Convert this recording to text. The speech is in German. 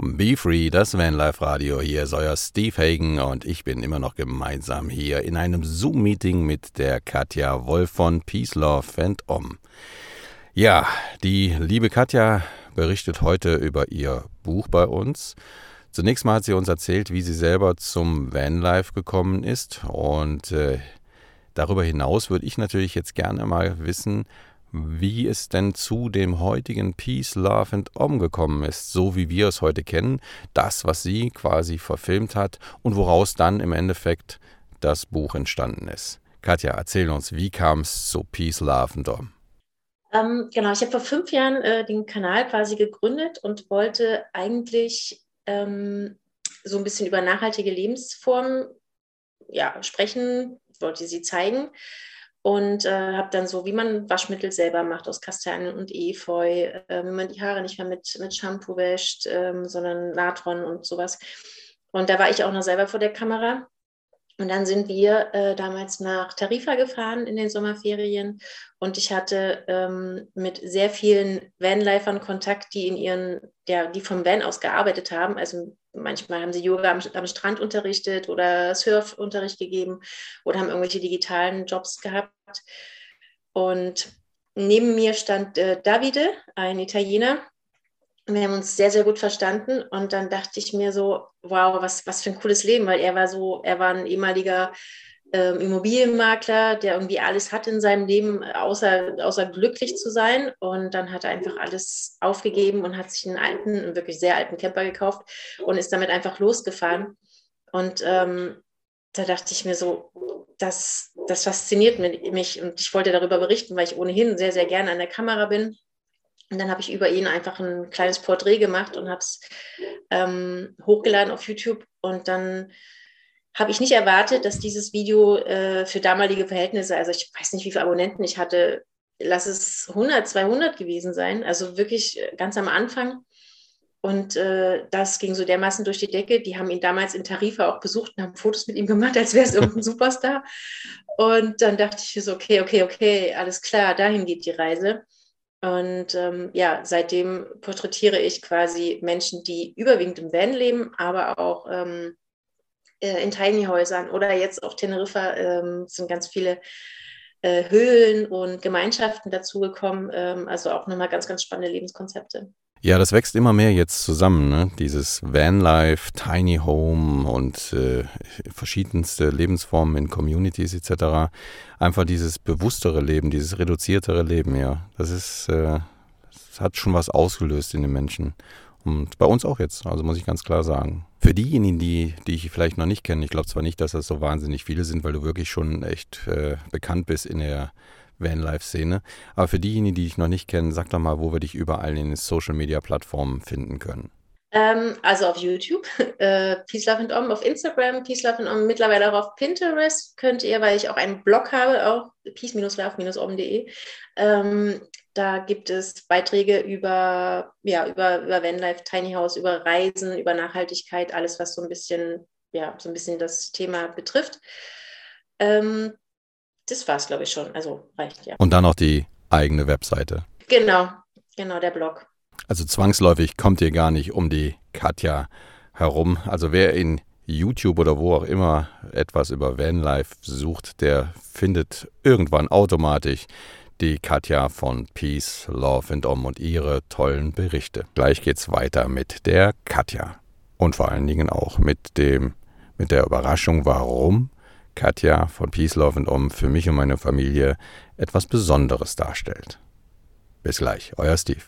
Be Free, das Vanlife Radio. Hier ist euer Steve Hagen und ich bin immer noch gemeinsam hier in einem Zoom-Meeting mit der Katja Wolf von Peace, Love and Om. Ja, die liebe Katja berichtet heute über ihr Buch bei uns. Zunächst mal hat sie uns erzählt, wie sie selber zum Vanlife gekommen ist und äh, darüber hinaus würde ich natürlich jetzt gerne mal wissen, wie es denn zu dem heutigen Peace, Love and Om gekommen ist, so wie wir es heute kennen, das, was sie quasi verfilmt hat und woraus dann im Endeffekt das Buch entstanden ist. Katja, erzähl uns, wie kam es zu Peace, Love and Om? Ähm, genau, ich habe vor fünf Jahren äh, den Kanal quasi gegründet und wollte eigentlich ähm, so ein bisschen über nachhaltige Lebensformen ja, sprechen, wollte sie zeigen und äh, habe dann so, wie man Waschmittel selber macht aus Kastanien und Efeu, äh, wie man die Haare nicht mehr mit, mit Shampoo wäscht, ähm, sondern Natron und sowas. Und da war ich auch noch selber vor der Kamera. Und dann sind wir äh, damals nach Tarifa gefahren in den Sommerferien und ich hatte ähm, mit sehr vielen Vanlifern Kontakt, die in ihren, der, die vom Van aus gearbeitet haben. Also manchmal haben sie Yoga am, am Strand unterrichtet oder Surfunterricht gegeben oder haben irgendwelche digitalen Jobs gehabt. Und neben mir stand äh, Davide, ein Italiener. Wir haben uns sehr, sehr gut verstanden. Und dann dachte ich mir so, wow, was, was für ein cooles Leben, weil er war so, er war ein ehemaliger ähm, Immobilienmakler, der irgendwie alles hat in seinem Leben, außer, außer glücklich zu sein. Und dann hat er einfach alles aufgegeben und hat sich einen alten, einen wirklich sehr alten Camper gekauft und ist damit einfach losgefahren. Und ähm, da dachte ich mir so, das, das fasziniert mich und ich wollte darüber berichten, weil ich ohnehin sehr, sehr gerne an der Kamera bin. Und dann habe ich über ihn einfach ein kleines Porträt gemacht und habe es ähm, hochgeladen auf YouTube. Und dann habe ich nicht erwartet, dass dieses Video äh, für damalige Verhältnisse, also ich weiß nicht, wie viele Abonnenten ich hatte, lass es 100, 200 gewesen sein, also wirklich äh, ganz am Anfang. Und äh, das ging so dermaßen durch die Decke. Die haben ihn damals in Tarifa auch besucht und haben Fotos mit ihm gemacht, als wäre es irgendein Superstar. Und dann dachte ich so, okay, okay, okay, alles klar, dahin geht die Reise. Und ähm, ja, seitdem porträtiere ich quasi Menschen, die überwiegend im Van leben, aber auch ähm, äh, in Tiny Häusern oder jetzt auf Teneriffa ähm, sind ganz viele äh, Höhlen und Gemeinschaften dazugekommen. Ähm, also auch nochmal ganz, ganz spannende Lebenskonzepte. Ja, das wächst immer mehr jetzt zusammen, ne? Dieses Vanlife, Tiny Home und äh, verschiedenste Lebensformen in Communities etc. Einfach dieses bewusstere Leben, dieses reduziertere Leben, ja. Das ist, äh, das hat schon was ausgelöst in den Menschen. Und bei uns auch jetzt, also muss ich ganz klar sagen. Für diejenigen, die, die ich vielleicht noch nicht kenne, ich glaube zwar nicht, dass das so wahnsinnig viele sind, weil du wirklich schon echt äh, bekannt bist in der Vanlife-Szene. Aber für diejenigen, die dich noch nicht kennen, sag doch mal, wo wir dich überall in den Social-Media-Plattformen finden können. Ähm, also auf YouTube, äh, Peace Love and Om, auf Instagram, Peace Love and Om, mittlerweile auch auf Pinterest könnt ihr, weil ich auch einen Blog habe, auch peace-love-om.de. Ähm, da gibt es Beiträge über, ja, über, über Vanlife, Tiny House, über Reisen, über Nachhaltigkeit, alles, was so ein bisschen, ja, so ein bisschen das Thema betrifft. Ähm, das war es, glaube ich, schon. Also reicht ja. Und dann noch die eigene Webseite. Genau, genau, der Blog. Also zwangsläufig kommt ihr gar nicht um die Katja herum. Also wer in YouTube oder wo auch immer etwas über Vanlife sucht, der findet irgendwann automatisch die Katja von Peace, Love and Om und ihre tollen Berichte. Gleich geht's weiter mit der Katja. Und vor allen Dingen auch mit dem, mit der Überraschung, warum Katja von Peace, Love and Om für mich und meine Familie etwas Besonderes darstellt. Bis gleich, euer Steve.